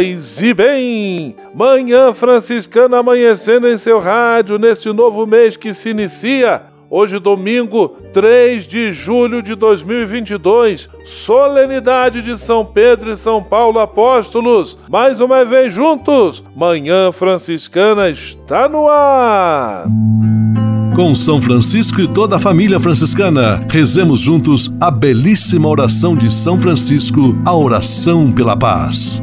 Paz e bem! Manhã Franciscana amanhecendo em seu rádio neste novo mês que se inicia. Hoje, domingo, 3 de julho de 2022, solenidade de São Pedro e São Paulo Apóstolos. Mais uma vez juntos, Manhã Franciscana está no ar. Com São Francisco e toda a família franciscana, rezemos juntos a belíssima oração de São Francisco, a oração pela paz.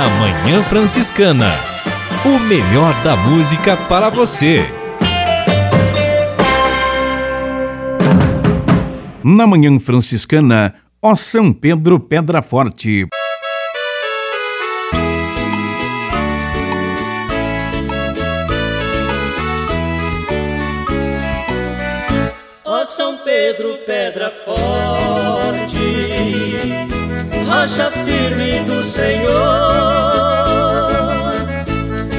Na Manhã Franciscana. O melhor da música para você. Na Manhã Franciscana, ó São Pedro Pedra Forte. Ó São Pedro Pedra Forte rocha firme do Senhor,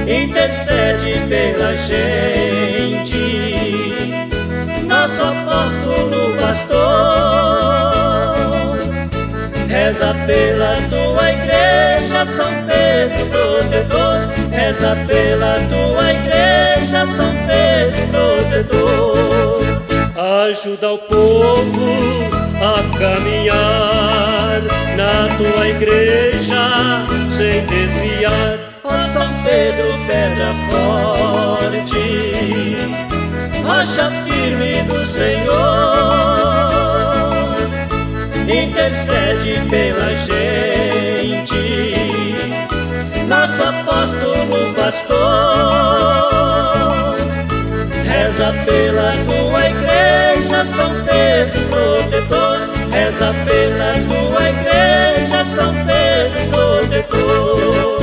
intercede pela gente, nosso apóstolo pastor, reza pela tua igreja, São Pedro protetor, reza pela tua igreja, São Pedro protetor, ajuda o povo a caminhar tua igreja sem desviar. Ó São Pedro, pedra forte, rocha firme do Senhor, intercede pela gente, nosso apóstolo pastor, reza pela tua igreja, São Pedro protetor, reza pela tua São Pedro protetor.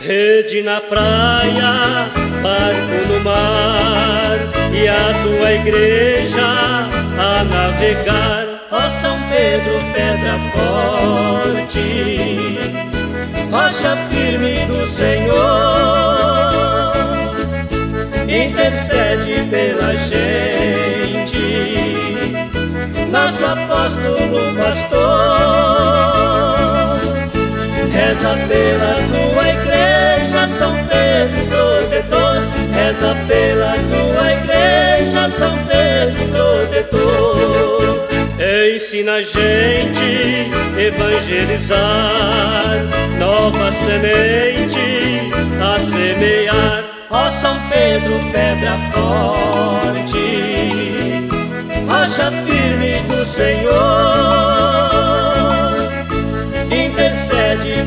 Rede na praia, barco no mar, e a tua igreja a navegar. Ó São Pedro, pedra forte, rocha firme do Senhor, intercede pela gente nosso apóstolo pastor. Reza pela tua igreja, São Pedro protetor. Reza pela tua igreja, São Pedro protetor. Ensina a gente evangelizar, nova semente a semear. Ó São Pedro, pedra forte rocha firme do Senhor,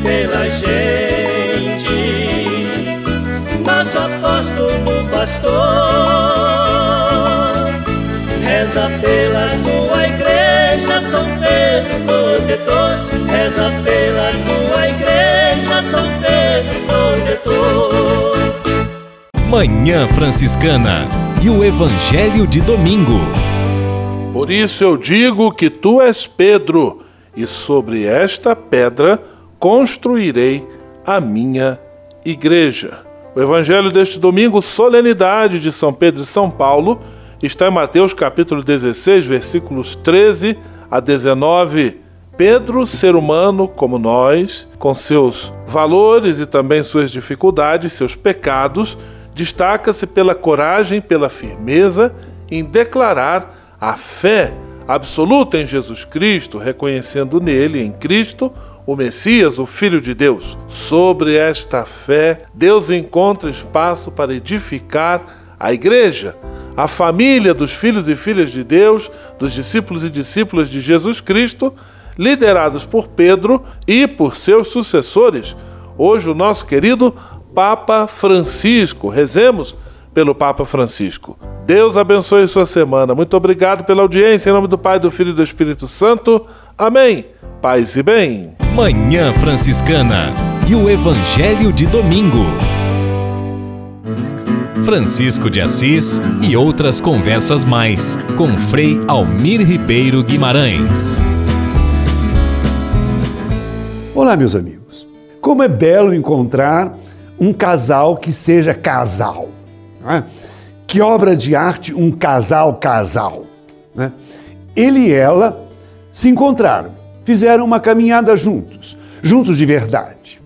pela gente, nosso apóstolo pastor, reza pela tua igreja, São Pedro protetor, reza pela tua igreja, São Pedro protetor. Manhã Franciscana e o Evangelho de Domingo. Por isso eu digo que tu és Pedro, e sobre esta pedra construirei a minha igreja. O evangelho deste domingo, solenidade de São Pedro e São Paulo, está em Mateus capítulo 16, versículos 13 a 19. Pedro, ser humano como nós, com seus valores e também suas dificuldades, seus pecados, destaca-se pela coragem, pela firmeza em declarar a fé absoluta em Jesus Cristo, reconhecendo nele, em Cristo, o Messias, o Filho de Deus. Sobre esta fé, Deus encontra espaço para edificar a igreja, a família dos filhos e filhas de Deus, dos discípulos e discípulas de Jesus Cristo, liderados por Pedro e por seus sucessores. Hoje, o nosso querido Papa Francisco. Rezemos pelo Papa Francisco. Deus abençoe sua semana. Muito obrigado pela audiência. Em nome do Pai, do Filho e do Espírito Santo. Amém. Paz e bem. Manhã Franciscana e o Evangelho de Domingo. Francisco de Assis e outras conversas mais com Frei Almir Ribeiro Guimarães. Olá, meus amigos. Como é belo encontrar um casal que seja casal. Né? Que obra de arte um casal-casal. Né? Ele e ela se encontraram fizeram uma caminhada juntos, juntos de verdade.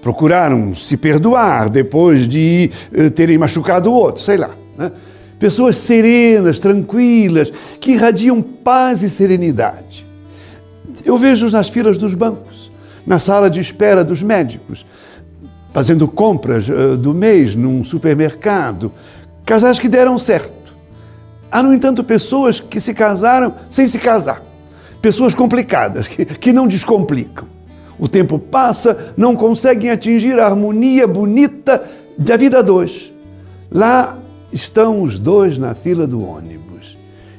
Procuraram se perdoar depois de uh, terem machucado o outro, sei lá. Né? Pessoas serenas, tranquilas, que irradiam paz e serenidade. Eu vejo nas filas dos bancos, na sala de espera dos médicos, fazendo compras uh, do mês num supermercado, casais que deram certo. Há, no entanto, pessoas que se casaram sem se casar pessoas complicadas, que, que não descomplicam. O tempo passa, não conseguem atingir a harmonia bonita da vida dois. Lá estão os dois na fila do ônibus.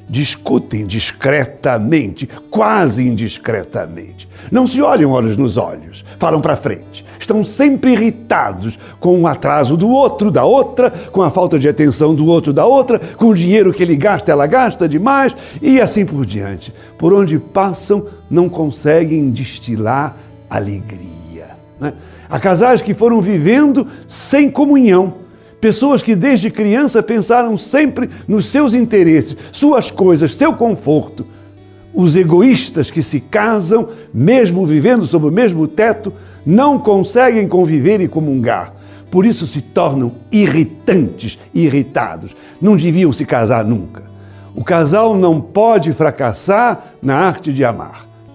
Discutem discretamente, quase indiscretamente. Não se olham olhos nos olhos, falam para frente estão sempre irritados com o atraso do outro, da outra, com a falta de atenção do outro, da outra, com o dinheiro que ele gasta, ela gasta demais e assim por diante. Por onde passam, não conseguem destilar alegria. Né? Há casais que foram vivendo sem comunhão. Pessoas que desde criança pensaram sempre nos seus interesses, suas coisas, seu conforto. Os egoístas que se casam, mesmo vivendo sob o mesmo teto, não conseguem conviver e comungar. Por isso se tornam irritantes irritados. Não deviam se casar nunca. O casal não pode fracassar na arte de amar.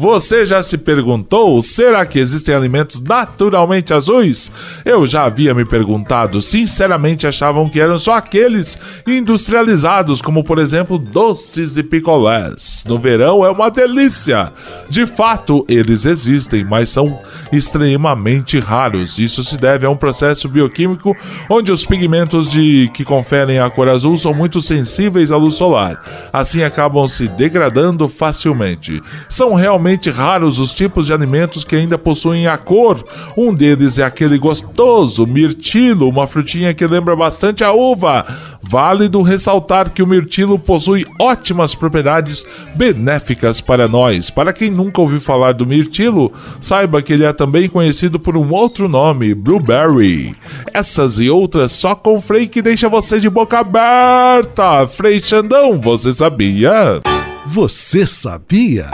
Você já se perguntou: será que existem alimentos naturalmente azuis? Eu já havia me perguntado, sinceramente achavam que eram só aqueles industrializados, como por exemplo doces e picolés. No verão é uma delícia. De fato, eles existem, mas são extremamente raros. Isso se deve a um processo bioquímico onde os pigmentos de que conferem a cor azul são muito sensíveis à luz solar. Assim acabam se degradando facilmente. São realmente extremamente raros os tipos de alimentos que ainda possuem a cor. Um deles é aquele gostoso mirtilo, uma frutinha que lembra bastante a uva. Válido ressaltar que o mirtilo possui ótimas propriedades benéficas para nós. Para quem nunca ouviu falar do mirtilo, saiba que ele é também conhecido por um outro nome, blueberry. Essas e outras só com Frei que deixa você de boca aberta. Frei Xandão, você sabia? Você sabia?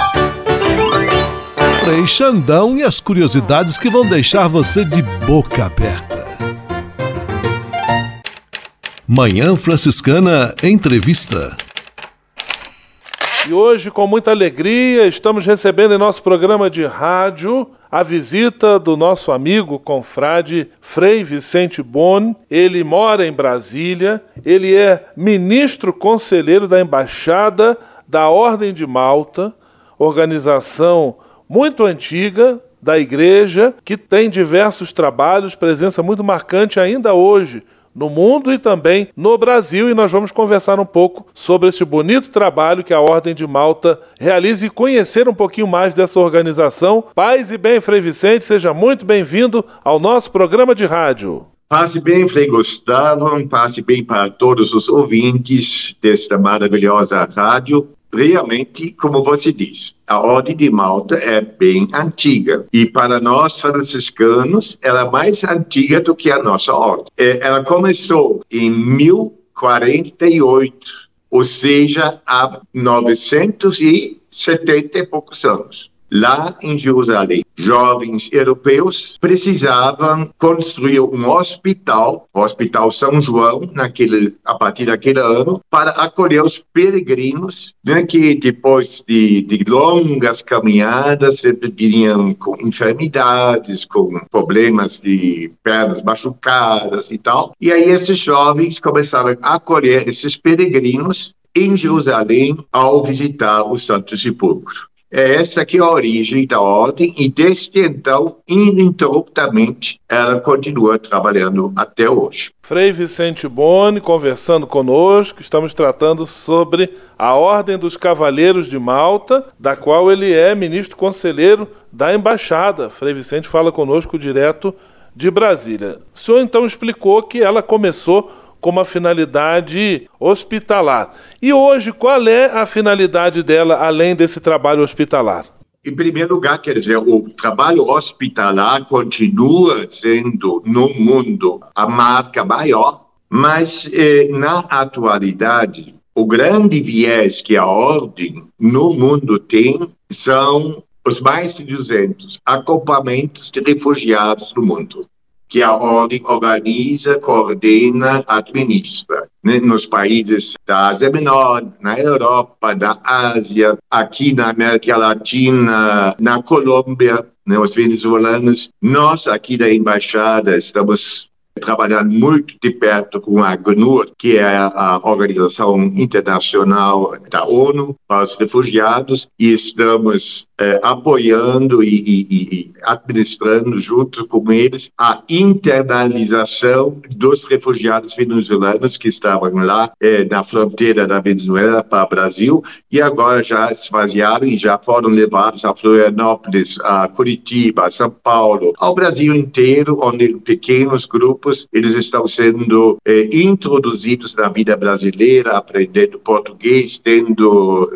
Frei Xandão e as curiosidades que vão deixar você de boca aberta. Manhã Franciscana Entrevista. E hoje, com muita alegria, estamos recebendo em nosso programa de rádio a visita do nosso amigo confrade Frei Vicente Bon. Ele mora em Brasília, ele é ministro conselheiro da Embaixada da Ordem de Malta organização muito antiga da igreja, que tem diversos trabalhos, presença muito marcante ainda hoje no mundo e também no Brasil. E nós vamos conversar um pouco sobre esse bonito trabalho que a Ordem de Malta realiza e conhecer um pouquinho mais dessa organização. Paz e bem, Frei Vicente, seja muito bem-vindo ao nosso programa de rádio. Passe bem, Frei Gustavo, passe bem para todos os ouvintes desta maravilhosa rádio realmente, como você diz, a Ordem de Malta é bem antiga. E para nós franciscanos, ela é mais antiga do que a nossa ordem. É, ela começou em 1048, ou seja, há 970 e poucos anos lá em Jerusalém. Jovens europeus precisavam construir um hospital, o Hospital São João, naquele, a partir daquele ano, para acolher os peregrinos né, que depois de, de longas caminhadas sempre vinham com enfermidades, com problemas de pernas machucadas e tal. E aí esses jovens começaram a acolher esses peregrinos em Jerusalém ao visitar o Santo Sepulcro. É essa que é a origem da ordem e desde então, ininterruptamente, ela continua trabalhando até hoje. Frei Vicente Boni conversando conosco, estamos tratando sobre a Ordem dos Cavaleiros de Malta, da qual ele é ministro conselheiro da Embaixada. Frei Vicente fala conosco direto de Brasília. O senhor então explicou que ela começou com uma finalidade hospitalar. E hoje, qual é a finalidade dela, além desse trabalho hospitalar? Em primeiro lugar, quer dizer, o trabalho hospitalar continua sendo no mundo a marca maior, mas eh, na atualidade, o grande viés que a ordem no mundo tem são os mais de 200 acampamentos de refugiados no mundo que a ordem organiza, coordena, administra. Né? Nos países da Ásia Menor, na Europa, da Ásia, aqui na América Latina, na Colômbia, né? os venezuelanos. Nós, aqui da Embaixada, estamos trabalhando muito de perto com a ACNUR, que é a Organização Internacional da ONU para os Refugiados, e estamos eh, apoiando e, e, e, administrando junto com eles a internalização dos refugiados venezuelanos que estavam lá eh, na fronteira da Venezuela para o Brasil e agora já esvaziaram e já foram levados a Florianópolis, a Curitiba, a São Paulo, ao Brasil inteiro, onde pequenos grupos eles estão sendo eh, introduzidos na vida brasileira, aprendendo português, tendo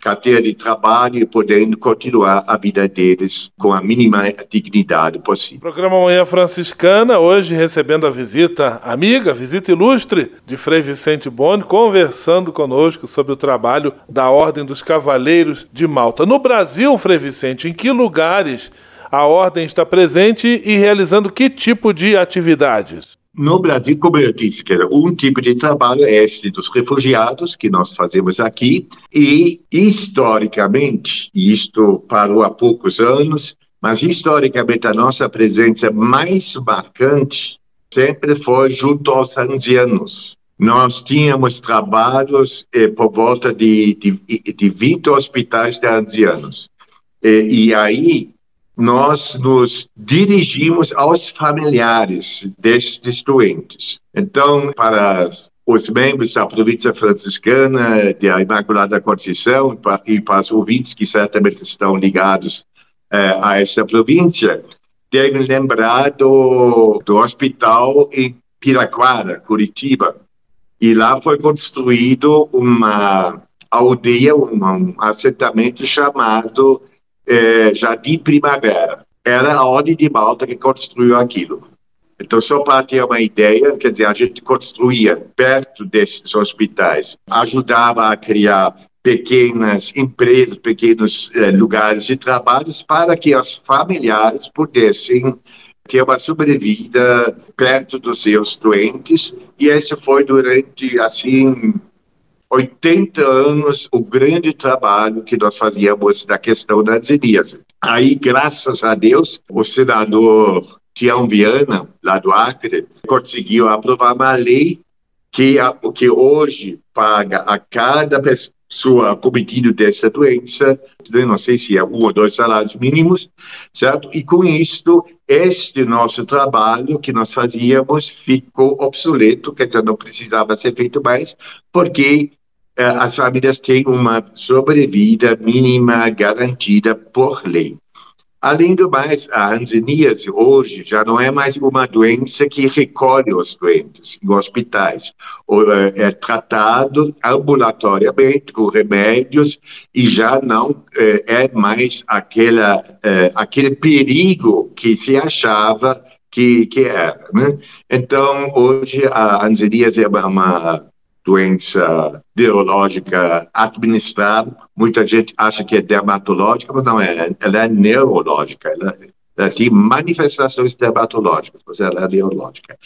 carteira de trabalho e podendo continuar a vida deles com a mínima dignidade possível. Programa Manhã Franciscana, hoje recebendo a visita amiga, visita ilustre de Frei Vicente Boni, conversando conosco sobre o trabalho da Ordem dos Cavaleiros de Malta. No Brasil, Frei Vicente, em que lugares a Ordem está presente e realizando que tipo de atividades? No Brasil, como eu disse, um tipo de trabalho é esse dos refugiados que nós fazemos aqui e historicamente, isto parou há poucos anos, mas historicamente a nossa presença mais marcante sempre foi junto aos ancianos. Nós tínhamos trabalhos eh, por volta de, de, de 20 hospitais de ancianos. E, e aí nós nos dirigimos aos familiares destes doentes. Então, para os membros da província franciscana de Imaculada Conceição e para os ouvintes que certamente estão ligados eh, a essa província, devem lembrar do, do hospital em Piraquara, Curitiba. E lá foi construído uma aldeia, um, um assentamento chamado é, Jardim Primavera. Era a Ordem de Malta que construiu aquilo. Então, só para ter uma ideia, quer dizer, a gente construía perto desses hospitais, ajudava a criar pequenas empresas, pequenos eh, lugares de trabalho para que os familiares pudessem ter uma sobrevida perto dos seus doentes. E esse foi durante, assim, 80 anos o grande trabalho que nós fazíamos na questão das etnias. Aí, graças a Deus, o senador Tião Viana, lá do Acre, conseguiu aprovar uma lei que, que hoje paga a cada sua cometido dessa doença, não sei se é um ou dois salários mínimos, certo? E com isto, este nosso trabalho que nós fazíamos ficou obsoleto, quer dizer, não precisava ser feito mais, porque as famílias têm uma sobrevida mínima garantida por lei. Além do mais, a hanseníase hoje já não é mais uma doença que recolhe os doentes em hospitais. É, é tratado ambulatoriamente com remédios e já não é, é mais aquela, é, aquele perigo que se achava que, que era. Né? Então, hoje, a hanseníase é uma doença neurológica administrável. Muita gente acha que é dermatológica, mas não é. Ela é neurológica. Ela, ela tem manifestações dermatológicas, mas ela é neurológica.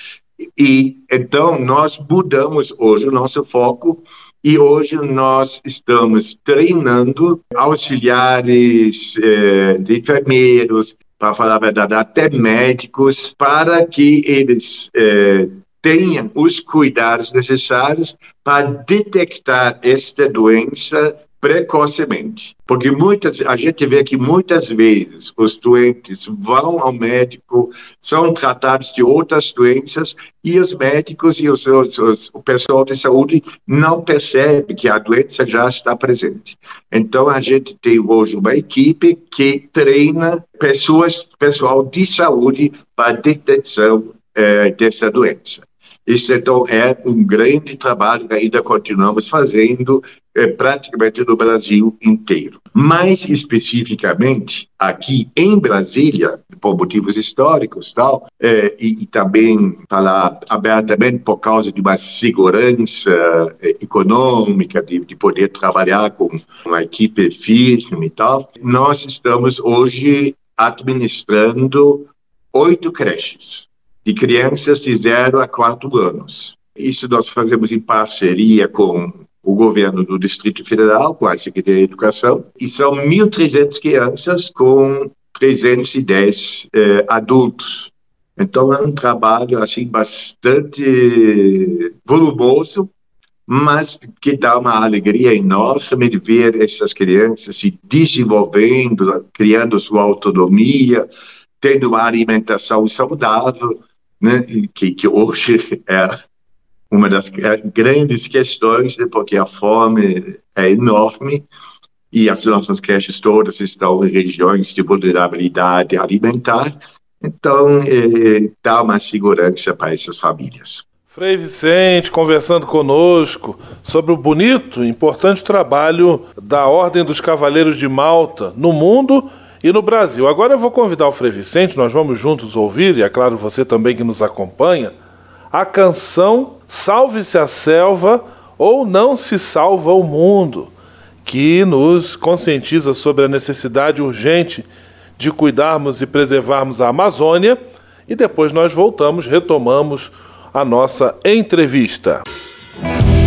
E então nós mudamos hoje o nosso foco e hoje nós estamos treinando auxiliares eh, enfermeiros, para falar a verdade, até médicos, para que eles eh, tenham os cuidados necessários para detectar esta doença precocemente. Porque muitas, a gente vê que muitas vezes os doentes vão ao médico, são tratados de outras doenças e os médicos e os, os, os, o pessoal de saúde não percebe que a doença já está presente. Então a gente tem hoje uma equipe que treina pessoas, pessoal de saúde para detecção eh, dessa doença. Isso, então, é um grande trabalho que ainda continuamos fazendo é, praticamente no Brasil inteiro. Mais especificamente, aqui em Brasília, por motivos históricos tal, é, e, e, também falar abertamente por causa de uma segurança é, econômica, de, de, poder trabalhar com uma equipe firme e tal, nós estamos hoje administrando oito creches de crianças de 0 a 4 anos. Isso nós fazemos em parceria com o governo do Distrito Federal, com a Secretaria de Educação, e são 1.300 crianças com 310 eh, adultos. Então é um trabalho assim bastante volumoso, mas que dá uma alegria enorme de ver essas crianças se desenvolvendo, criando sua autonomia, tendo uma alimentação saudável né, que, que hoje é uma das grandes questões, né, porque a fome é enorme e as nossas creches todas estão em regiões de vulnerabilidade alimentar, então é, dá uma segurança para essas famílias. Frei Vicente conversando conosco sobre o bonito e importante trabalho da Ordem dos Cavaleiros de Malta no mundo e no Brasil. Agora eu vou convidar o Frei Vicente, nós vamos juntos ouvir, e é claro você também que nos acompanha, a canção Salve-se a Selva ou Não se Salva o Mundo, que nos conscientiza sobre a necessidade urgente de cuidarmos e preservarmos a Amazônia. E depois nós voltamos, retomamos a nossa entrevista. compensando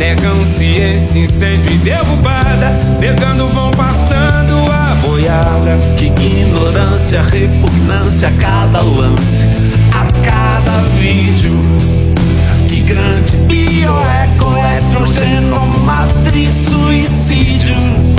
Negam ciência, incêndio e derrubada, negando vão passando a boiada. Que ignorância, repugnância a cada lance, a cada vídeo. Que grande bioeco, estrogeno, matriz, suicídio.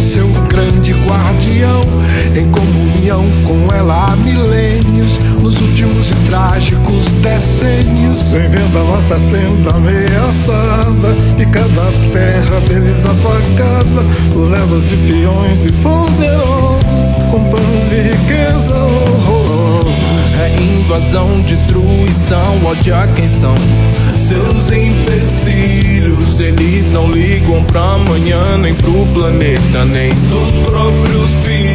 Seu grande guardião, em comunhão com ela há milênios, nos últimos e trágicos decênios. Vem vendo a nossa sendo ameaçada e cada terra deles apagada, levas de peões e poderosos, com planos de riqueza horrorosos. É invasão, destruição, ódio a quem são seus empecilhos. Eles não ligam pra amanhã, nem pro planeta, nem dos próprios filhos.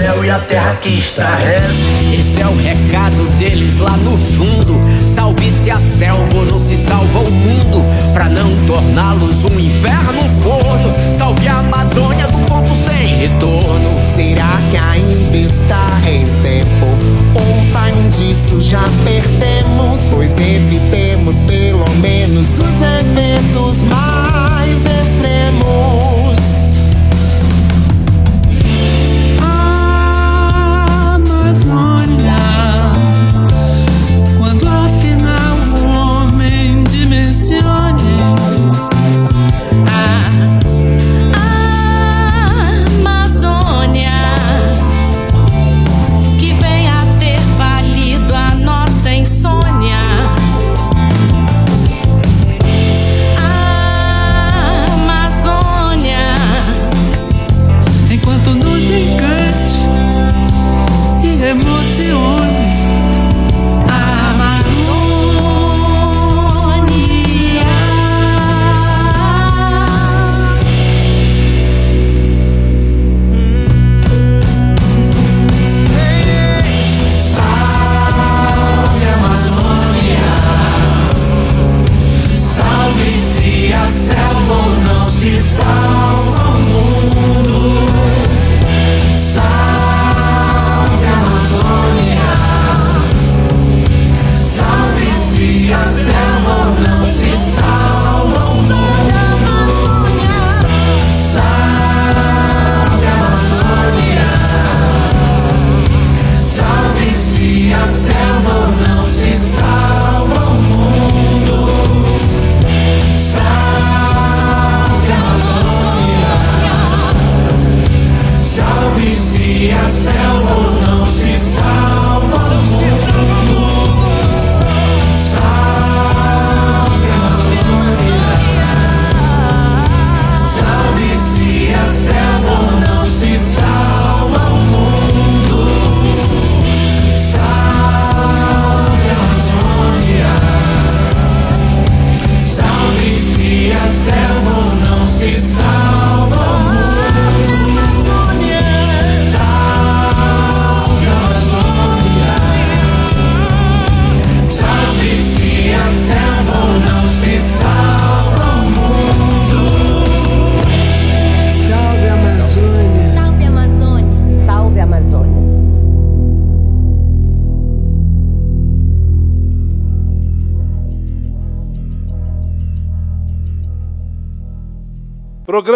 Céu e a terra que estarrece. Esse é o recado deles lá no fundo. Salve-se a selva ou não se salva o mundo. Pra não torná-los um inferno forno. Salve a Amazônia do ponto sem retorno. Será que ainda está em tempo? Um time disso já perdemos. Pois evitemos pelo menos os eventos mais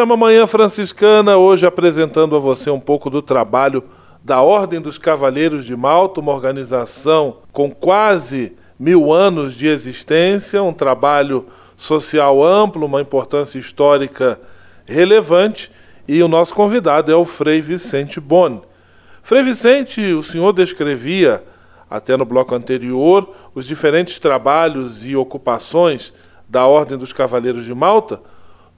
Programa Manhã Franciscana, hoje apresentando a você um pouco do trabalho da Ordem dos Cavaleiros de Malta, uma organização com quase mil anos de existência, um trabalho social amplo, uma importância histórica relevante, e o nosso convidado é o Frei Vicente Boni. Frei Vicente, o senhor descrevia, até no bloco anterior, os diferentes trabalhos e ocupações da Ordem dos Cavaleiros de Malta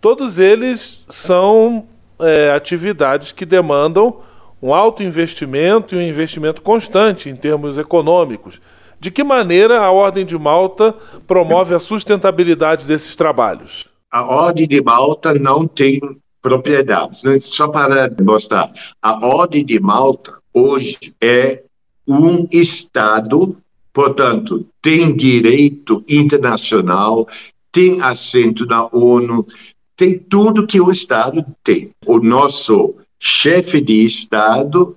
todos eles são é, atividades que demandam um alto investimento e um investimento constante em termos econômicos. De que maneira a Ordem de Malta promove a sustentabilidade desses trabalhos? A Ordem de Malta não tem propriedades. Né? Só para mostrar, a Ordem de Malta hoje é um Estado, portanto, tem direito internacional, tem assento na ONU, tem tudo que o Estado tem. O nosso chefe de Estado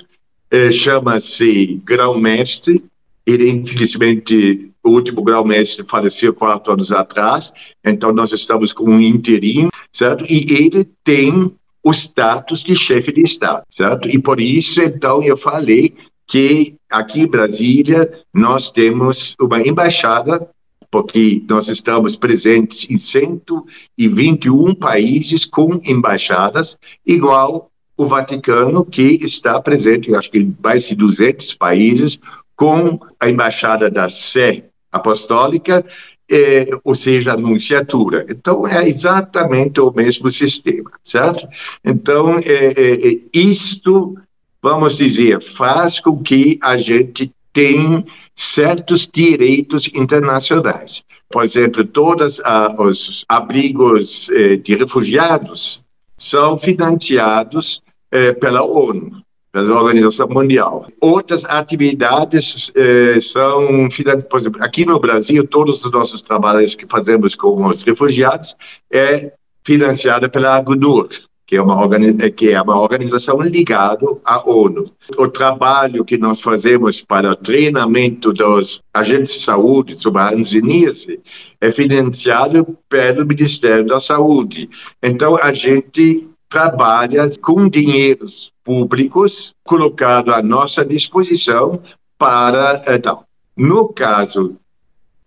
eh, chama-se grão-mestre. Ele, infelizmente, o último grão-mestre faleceu quatro anos atrás, então nós estamos com um interino, certo? E ele tem o status de chefe de Estado, certo? E por isso, então, eu falei que aqui em Brasília nós temos uma embaixada porque nós estamos presentes em 121 países com embaixadas, igual o Vaticano, que está presente, acho que mais de 200 países, com a embaixada da Sé Apostólica, eh, ou seja, a nunciatura. Então, é exatamente o mesmo sistema, certo? Então, é, é, isto, vamos dizer, faz com que a gente tem certos direitos internacionais. Por exemplo, todos os abrigos eh, de refugiados são financiados eh, pela ONU. pela Organização Mundial. Outras atividades eh, são, por exemplo, aqui no Brasil, todos os nossos trabalhos que fazemos com os refugiados é financiado pela ACNUR, que é uma, que é uma organização ligada à ONU. O trabalho que nós fazemos para o treinamento dos agentes de saúde sobre a hanseníase é financiado pelo Ministério da Saúde. Então, a gente trabalha com dinheiros públicos colocado à nossa disposição para então no caso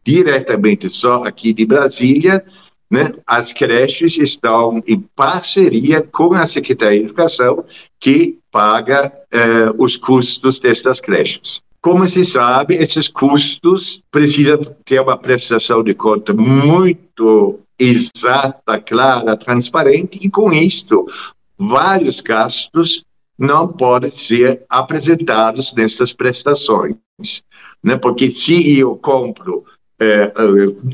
diretamente só aqui de Brasília né, as creches estão em parceria com a Secretaria de Educação, que paga eh, os custos destas creches. Como se sabe, esses custos precisam ter uma prestação de conta muito exata, clara, transparente, e com isto, vários gastos não podem ser apresentados nessas prestações. Né? Porque se eu compro é,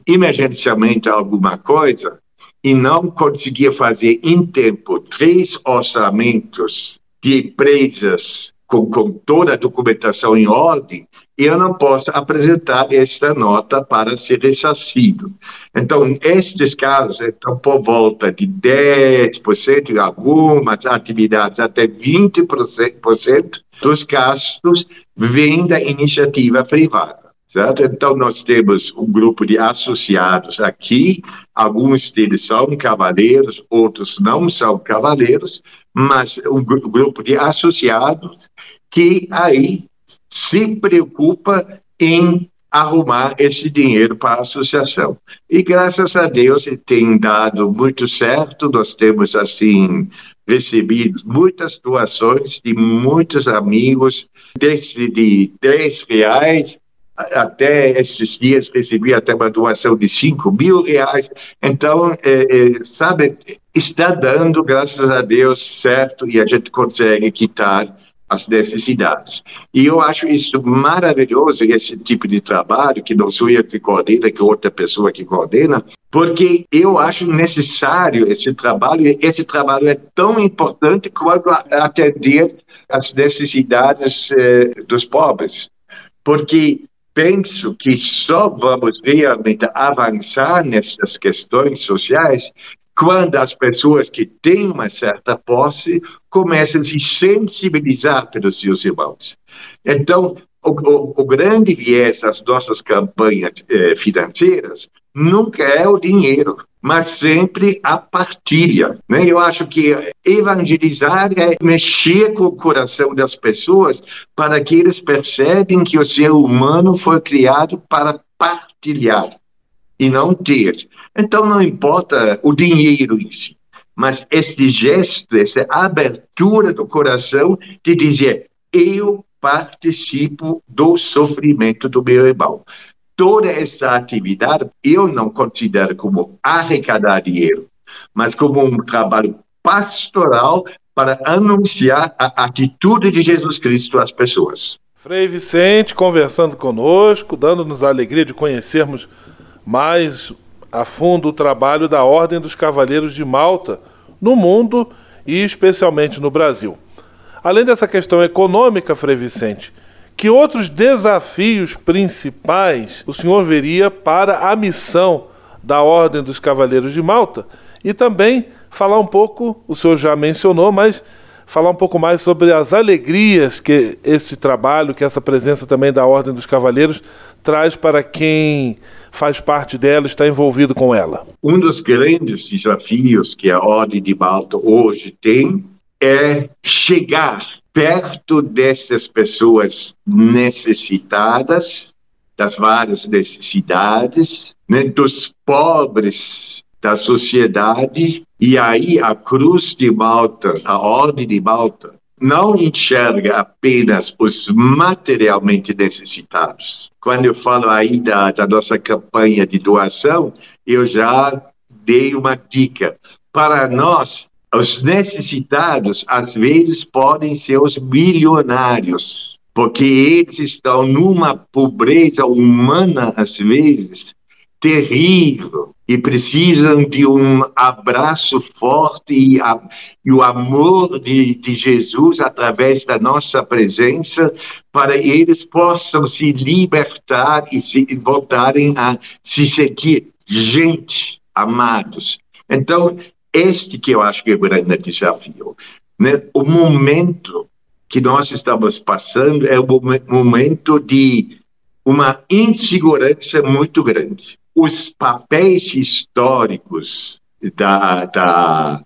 emergencialmente alguma coisa e não conseguia fazer em tempo três orçamentos de empresas com, com toda a documentação em ordem, eu não posso apresentar esta nota para ser ressarcido. Então, estes casos estão por volta de 10%, em algumas atividades até 20% dos gastos vêm da iniciativa privada certo? Então, nós temos um grupo de associados aqui, alguns deles são cavaleiros, outros não são cavaleiros, mas um grupo de associados que aí se preocupa em arrumar esse dinheiro para a associação. E graças a Deus tem dado muito certo, nós temos assim recebido muitas doações de muitos amigos, desde de três reais até esses dias recebi até uma doação de 5 mil reais. Então, é, é, sabe, está dando, graças a Deus, certo, e a gente consegue quitar as necessidades. E eu acho isso maravilhoso, esse tipo de trabalho, que não sou eu que coordena, que outra pessoa que coordena, porque eu acho necessário esse trabalho, e esse trabalho é tão importante quanto atender as necessidades eh, dos pobres. Porque penso que só vamos realmente avançar nessas questões sociais quando as pessoas que têm uma certa posse começam a se sensibilizar pelos seus irmãos. Então, o, o, o grande viés das nossas campanhas eh, financeiras nunca é o dinheiro, mas sempre a partilha. Né? Eu acho que evangelizar é mexer com o coração das pessoas para que eles percebem que o ser humano foi criado para partilhar e não ter. Então não importa o dinheiro em si, mas esse gesto, essa abertura do coração de dizer eu participo do sofrimento do meu irmão toda essa atividade eu não considero como arrecadar dinheiro, mas como um trabalho pastoral para anunciar a atitude de Jesus Cristo às pessoas. Frei Vicente conversando conosco, dando-nos a alegria de conhecermos mais a fundo o trabalho da Ordem dos Cavaleiros de Malta no mundo e especialmente no Brasil. Além dessa questão econômica, Frei Vicente, que outros desafios principais o senhor veria para a missão da Ordem dos Cavaleiros de Malta? E também falar um pouco, o senhor já mencionou, mas falar um pouco mais sobre as alegrias que esse trabalho, que essa presença também da Ordem dos Cavaleiros traz para quem faz parte dela, está envolvido com ela. Um dos grandes desafios que a Ordem de Malta hoje tem é chegar perto dessas pessoas necessitadas, das várias necessidades, né, dos pobres da sociedade, e aí a Cruz de Malta, a Ordem de Malta, não enxerga apenas os materialmente necessitados. Quando eu falo aí da, da nossa campanha de doação, eu já dei uma dica. Para nós, os necessitados, às vezes, podem ser os milionários, porque eles estão numa pobreza humana, às vezes, terrível. e precisam de um abraço forte e, a, e o amor de, de, Jesus através da nossa presença, para eles possam se libertar e se voltarem a se sentir gente, amados. Então, este que eu acho que é o grande desafio. Né? O momento que nós estamos passando é um momento de uma insegurança muito grande os papéis históricos da, da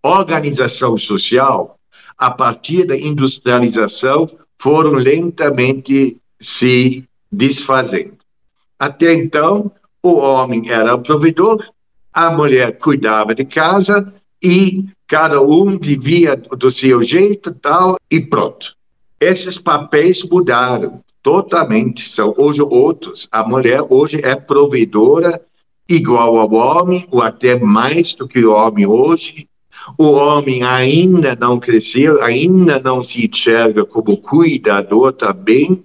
organização social, a partir da industrialização, foram lentamente se desfazendo. Até então, o homem era o provedor, a mulher cuidava de casa e cada um vivia do seu jeito tal e pronto. Esses papéis mudaram totalmente. São hoje outros. A mulher hoje é provedora igual ao homem, ou até mais do que o homem hoje. O homem ainda não cresceu, ainda não se enxerga como cuidador também.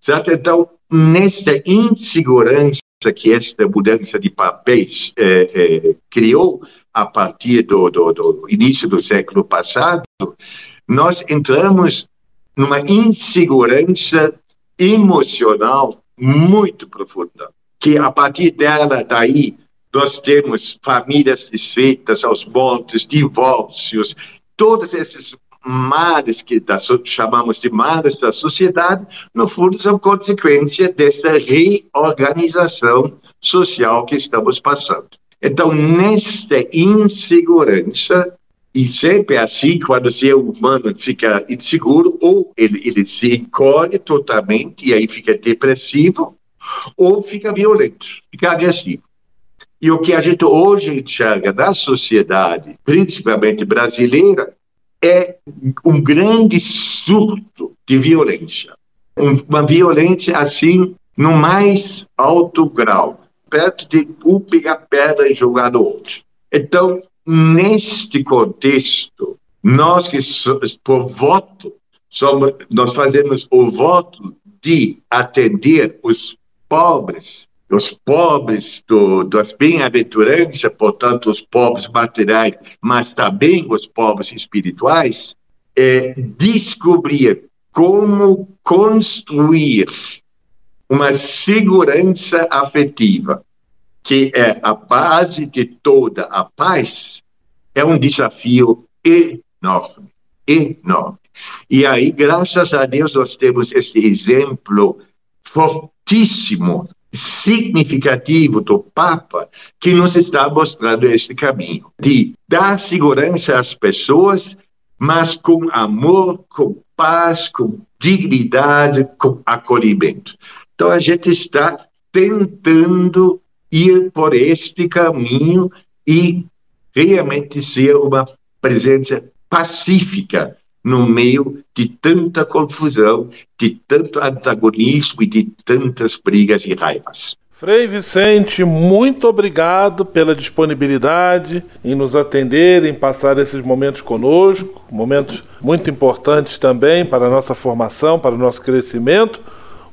Certo? Então, nessa insegurança que esta mudança de papéis é, é, criou a partir do, do, do início do século passado, nós entramos numa insegurança emocional muito profunda, que a partir dela, daí, nós temos famílias desfeitas aos montes, divórcios, todos esses males que da, chamamos de males da sociedade, no fundo são consequência dessa reorganização social que estamos passando. Então, nesta insegurança, e sempre é assim, quando o ser humano fica inseguro, ou ele, ele se encolhe totalmente e aí fica depressivo, ou fica violento, fica agressivo. E o que a gente hoje enxerga na sociedade, principalmente brasileira, é um grande surto de violência. Uma violência assim, no mais alto grau, perto de um pegar pedra e jogar no outro. Então, Neste contexto, nós que por voto, somos, nós fazemos o voto de atender os pobres, os pobres do, das bem-aventuranças, portanto, os pobres materiais, mas também os pobres espirituais, é descobrir como construir uma segurança afetiva que é a base de toda a paz, é um desafio enorme, enorme. E aí, graças a Deus, nós temos este exemplo fortíssimo, significativo do Papa, que nos está mostrando este caminho de dar segurança às pessoas, mas com amor, com paz, com dignidade, com acolhimento. Então, a gente está tentando ir por este caminho e realmente ser uma presença pacífica no meio de tanta confusão, de tanto antagonismo e de tantas brigas e raivas. Frei Vicente, muito obrigado pela disponibilidade em nos atender, em passar esses momentos conosco, momentos muito importantes também para a nossa formação, para o nosso crescimento.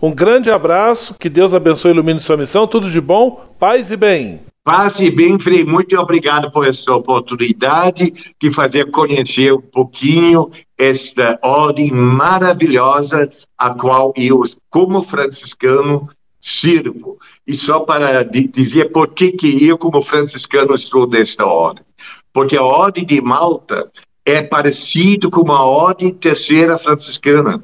Um grande abraço, que Deus abençoe e ilumine sua missão. Tudo de bom, paz e bem. Paz e bem, Frei. Muito obrigado por essa oportunidade de fazer conhecer um pouquinho esta ordem maravilhosa a qual eu, como franciscano, sirvo. E só para dizer por que, que eu, como franciscano, estou nesta ordem. Porque a ordem de Malta é parecido com a ordem terceira franciscana.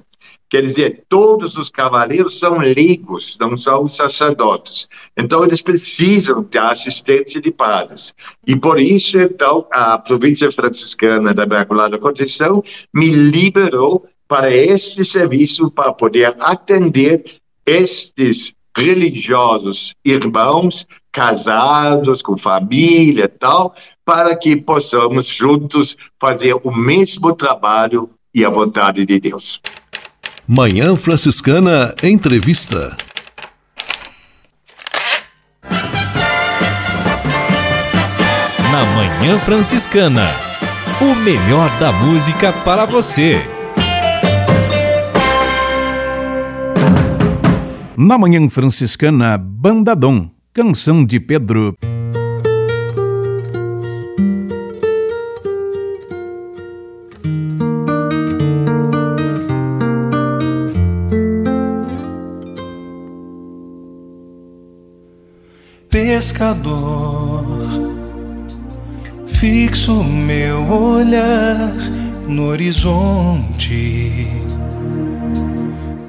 Quer dizer, todos os cavaleiros são leigos, não são sacerdotes. Então, eles precisam da assistência de padres. E por isso, então, a província franciscana da Imaculada Conceição me liberou para este serviço, para poder atender estes religiosos irmãos casados com família tal para que possamos juntos fazer o mesmo trabalho e a vontade de Deus. Manhã Franciscana Entrevista. Na Manhã Franciscana, o melhor da música para você. Na Manhã Franciscana, Bandadom, Canção de Pedro. Pescador. Fixo meu olhar no horizonte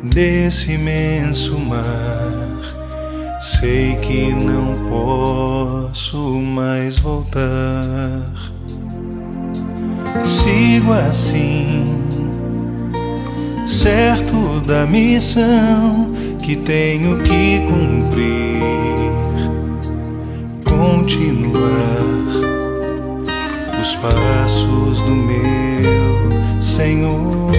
desse imenso mar. Sei que não posso mais voltar. Sigo assim, certo da missão que tenho que cumprir. Continuar os passos do meu Senhor.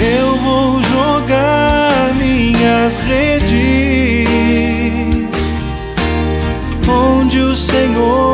Eu vou jogar minhas redes onde o Senhor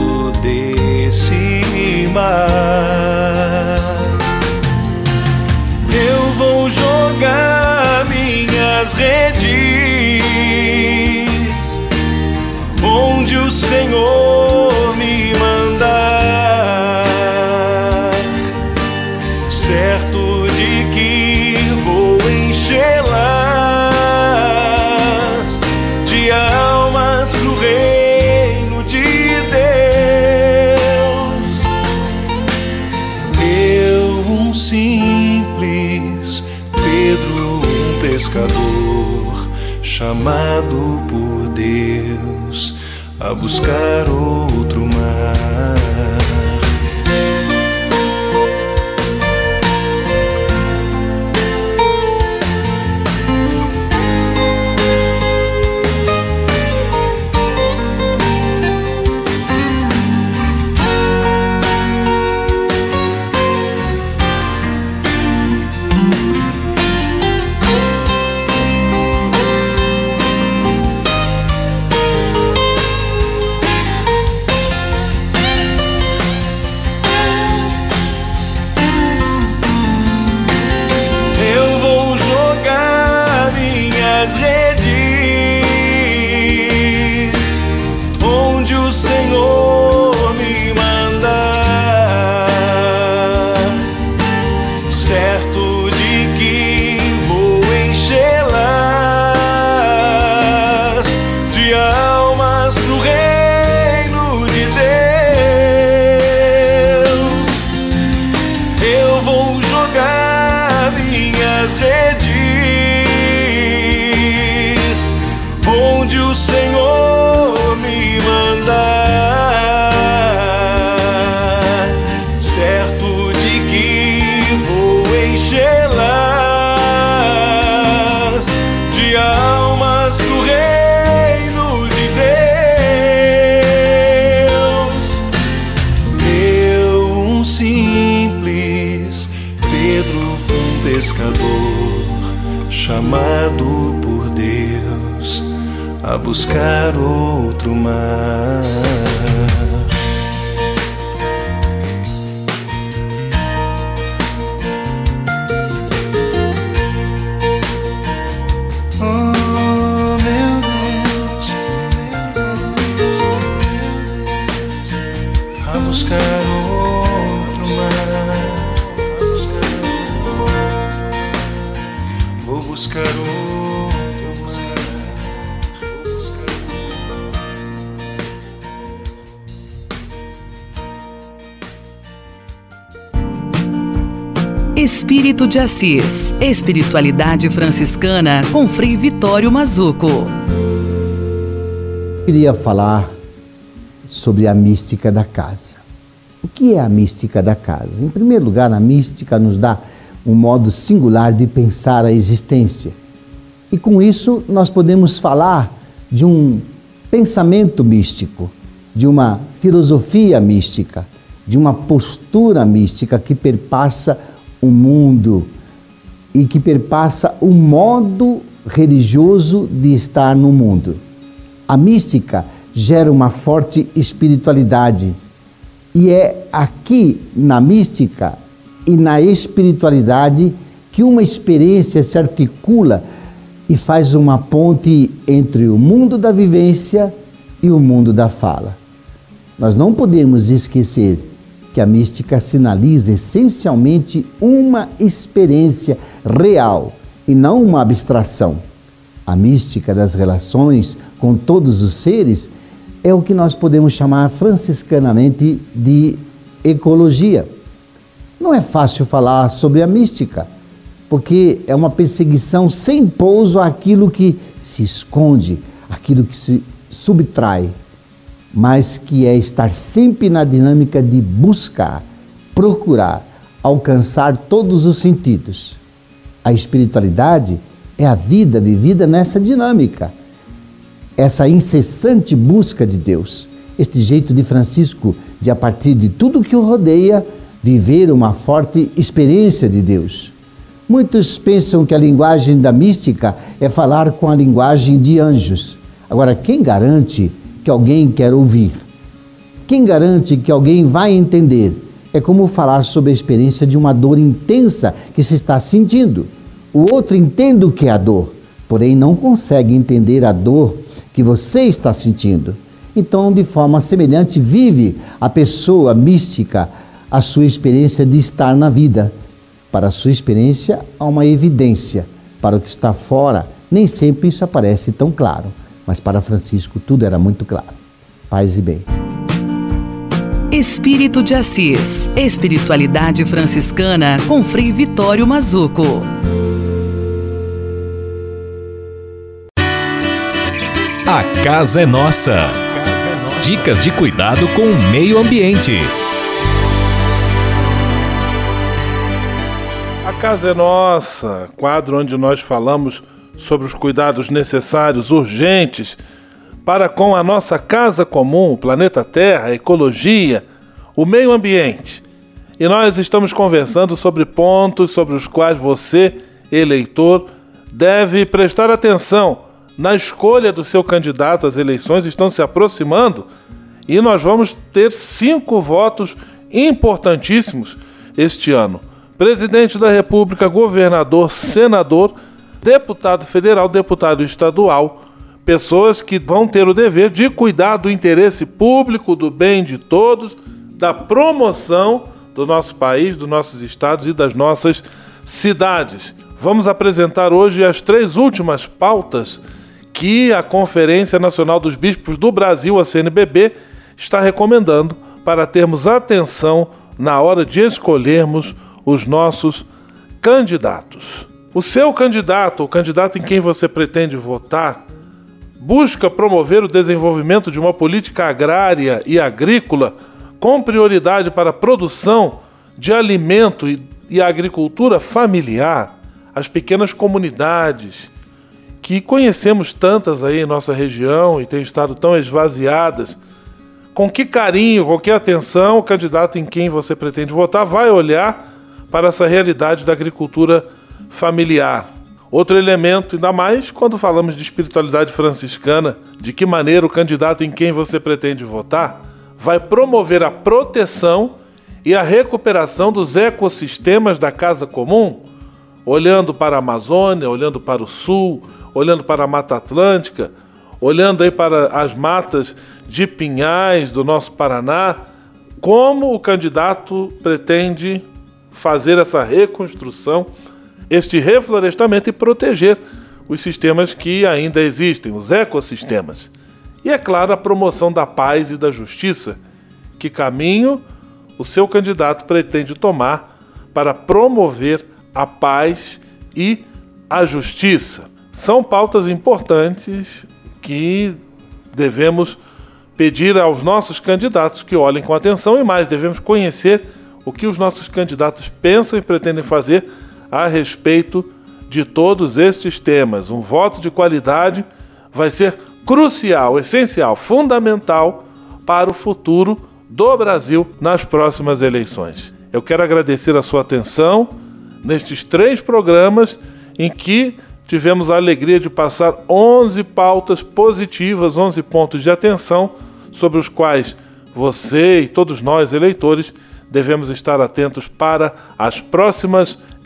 desse buscar outro buscar outro mar. De Assis. Espiritualidade franciscana com Frei Vitório Mazuco. Queria falar sobre a mística da casa. O que é a mística da casa? Em primeiro lugar, a mística nos dá um modo singular de pensar a existência. E com isso, nós podemos falar de um pensamento místico, de uma filosofia mística, de uma postura mística que perpassa o mundo e que perpassa o modo religioso de estar no mundo. A mística gera uma forte espiritualidade e é aqui na mística e na espiritualidade que uma experiência se articula e faz uma ponte entre o mundo da vivência e o mundo da fala. Nós não podemos esquecer que a mística sinaliza essencialmente uma experiência real e não uma abstração. A mística das relações com todos os seres é o que nós podemos chamar franciscanamente de ecologia. Não é fácil falar sobre a mística, porque é uma perseguição sem pouso àquilo que se esconde, aquilo que se subtrai, mas que é estar sempre na dinâmica de buscar, procurar, alcançar todos os sentidos. A espiritualidade é a vida vivida nessa dinâmica, essa incessante busca de Deus. Este jeito de Francisco de, a partir de tudo que o rodeia, viver uma forte experiência de Deus. Muitos pensam que a linguagem da mística é falar com a linguagem de anjos. Agora, quem garante que alguém quer ouvir? Quem garante que alguém vai entender? É como falar sobre a experiência de uma dor intensa que se está sentindo. O outro entende o que é a dor, porém não consegue entender a dor que você está sentindo. Então, de forma semelhante, vive a pessoa mística a sua experiência de estar na vida. Para a sua experiência, há uma evidência. Para o que está fora, nem sempre isso aparece tão claro. Mas para Francisco, tudo era muito claro. Paz e bem. Espírito de Assis. Espiritualidade franciscana com Frei Vitório Mazuco. A casa é nossa. Dicas de cuidado com o meio ambiente. A casa é nossa, quadro onde nós falamos sobre os cuidados necessários, urgentes, para com a nossa casa comum, o planeta Terra, a ecologia, o meio ambiente. E nós estamos conversando sobre pontos sobre os quais você, eleitor, deve prestar atenção na escolha do seu candidato. As eleições estão se aproximando e nós vamos ter cinco votos importantíssimos este ano: presidente da República, governador, senador, deputado federal, deputado estadual. Pessoas que vão ter o dever de cuidar do interesse público, do bem de todos, da promoção do nosso país, dos nossos estados e das nossas cidades. Vamos apresentar hoje as três últimas pautas que a Conferência Nacional dos Bispos do Brasil, a CNBB, está recomendando para termos atenção na hora de escolhermos os nossos candidatos. O seu candidato, o candidato em quem você pretende votar, busca promover o desenvolvimento de uma política agrária e agrícola com prioridade para a produção de alimento e, e agricultura familiar, as pequenas comunidades que conhecemos tantas aí em nossa região e têm estado tão esvaziadas. Com que carinho, com que atenção o candidato em quem você pretende votar vai olhar para essa realidade da agricultura familiar. Outro elemento, ainda mais quando falamos de espiritualidade franciscana, de que maneira o candidato em quem você pretende votar vai promover a proteção e a recuperação dos ecossistemas da casa comum, olhando para a Amazônia, olhando para o Sul, olhando para a Mata Atlântica, olhando aí para as matas de pinhais do nosso Paraná, como o candidato pretende fazer essa reconstrução, este reflorestamento e proteger os sistemas que ainda existem, os ecossistemas. E é claro, a promoção da paz e da justiça. Que caminho o seu candidato pretende tomar para promover a paz e a justiça? São pautas importantes que devemos pedir aos nossos candidatos que olhem com atenção e mais, devemos conhecer o que os nossos candidatos pensam e pretendem fazer a respeito de todos estes temas. Um voto de qualidade vai ser crucial, essencial, fundamental para o futuro do Brasil nas próximas eleições. Eu quero agradecer a sua atenção nestes três programas em que tivemos a alegria de passar 11 pautas positivas, 11 pontos de atenção sobre os quais você e todos nós, eleitores, devemos estar atentos para as próximas eleições.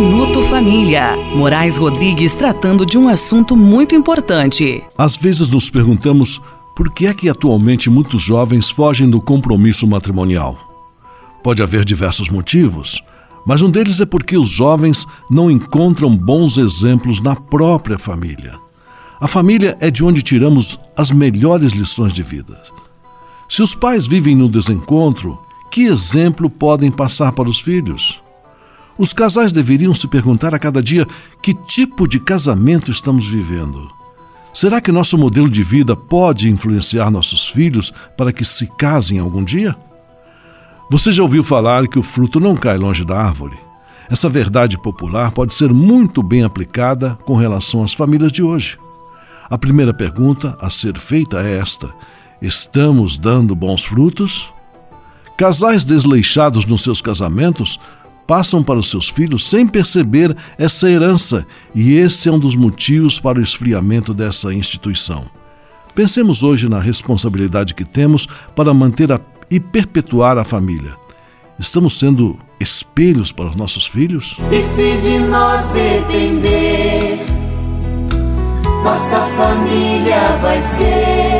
Minuto Família. Moraes Rodrigues tratando de um assunto muito importante. Às vezes nos perguntamos por que é que atualmente muitos jovens fogem do compromisso matrimonial. Pode haver diversos motivos, mas um deles é porque os jovens não encontram bons exemplos na própria família. A família é de onde tiramos as melhores lições de vida. Se os pais vivem no desencontro, que exemplo podem passar para os filhos? Os casais deveriam se perguntar a cada dia que tipo de casamento estamos vivendo. Será que nosso modelo de vida pode influenciar nossos filhos para que se casem algum dia? Você já ouviu falar que o fruto não cai longe da árvore? Essa verdade popular pode ser muito bem aplicada com relação às famílias de hoje. A primeira pergunta a ser feita é esta: estamos dando bons frutos? Casais desleixados nos seus casamentos passam para os seus filhos sem perceber essa herança, e esse é um dos motivos para o esfriamento dessa instituição. Pensemos hoje na responsabilidade que temos para manter a e perpetuar a família. Estamos sendo espelhos para os nossos filhos? E se de nós depender, nossa família vai ser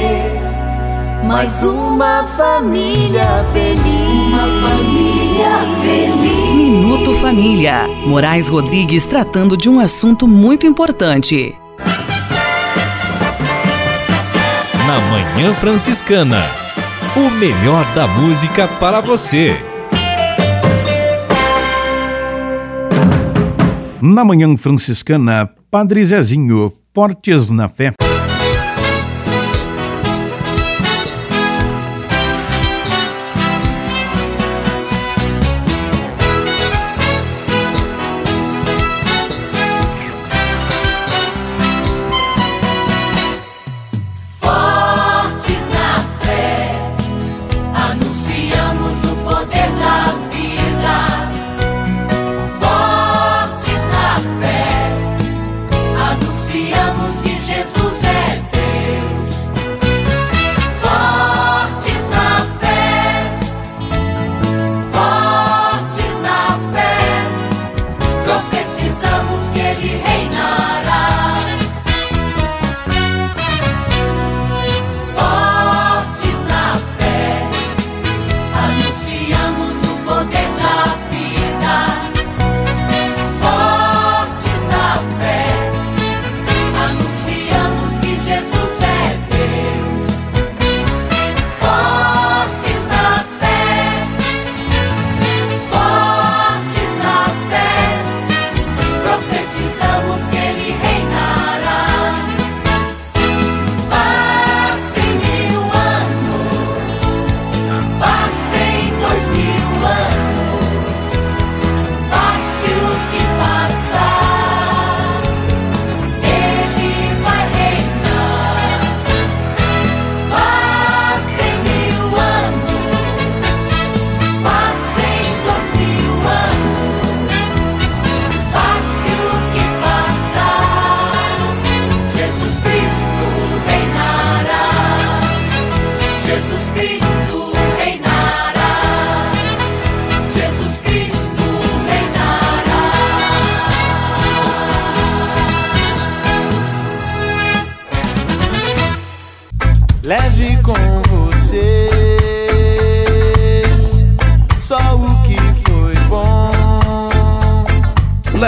mais uma família feliz. Uma família feliz. Minuto Família. Moraes Rodrigues tratando de um assunto muito importante. Na Manhã Franciscana. O melhor da música para você. Na Manhã Franciscana, Padre Zezinho, Fortes na Fé.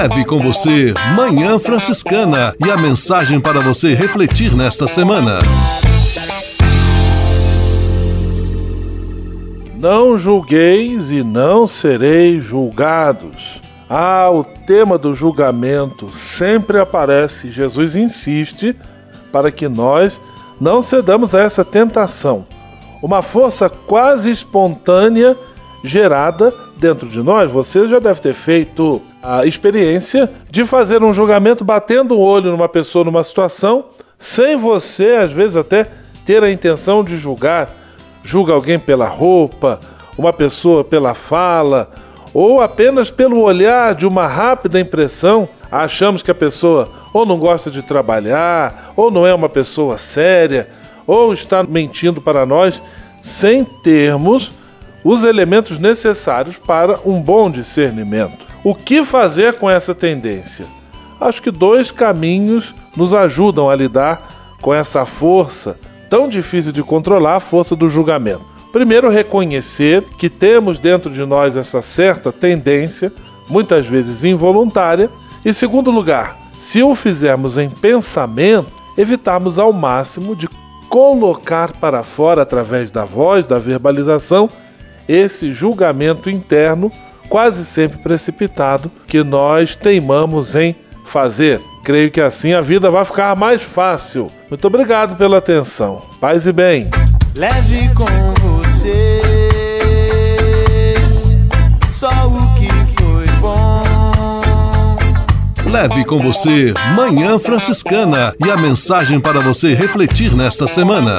Leve com você Manhã Franciscana e a mensagem para você refletir nesta semana. Não julgueis e não sereis julgados. Ah, o tema do julgamento sempre aparece. Jesus insiste para que nós não cedamos a essa tentação. Uma força quase espontânea gerada dentro de nós. Você já deve ter feito a experiência de fazer um julgamento batendo o olho numa pessoa numa situação, sem você, às vezes, até ter a intenção de julgar julga alguém pela roupa, uma pessoa pela fala, ou apenas pelo olhar de uma rápida impressão, achamos que a pessoa ou não gosta de trabalhar, ou não é uma pessoa séria, ou está mentindo para nós, sem termos os elementos necessários para um bom discernimento. O que fazer com essa tendência? Acho que dois caminhos nos ajudam a lidar com essa força tão difícil de controlar a força do julgamento. Primeiro, reconhecer que temos dentro de nós essa certa tendência, muitas vezes involuntária. E segundo lugar, se o fizermos em pensamento, evitarmos ao máximo de colocar para fora através da voz, da verbalização, esse julgamento interno, quase sempre precipitado, que nós teimamos em fazer. Creio que assim a vida vai ficar mais fácil. Muito obrigado pela atenção. Paz e bem. Leve com você só o que foi bom. Leve com você Manhã Franciscana e a mensagem para você refletir nesta semana.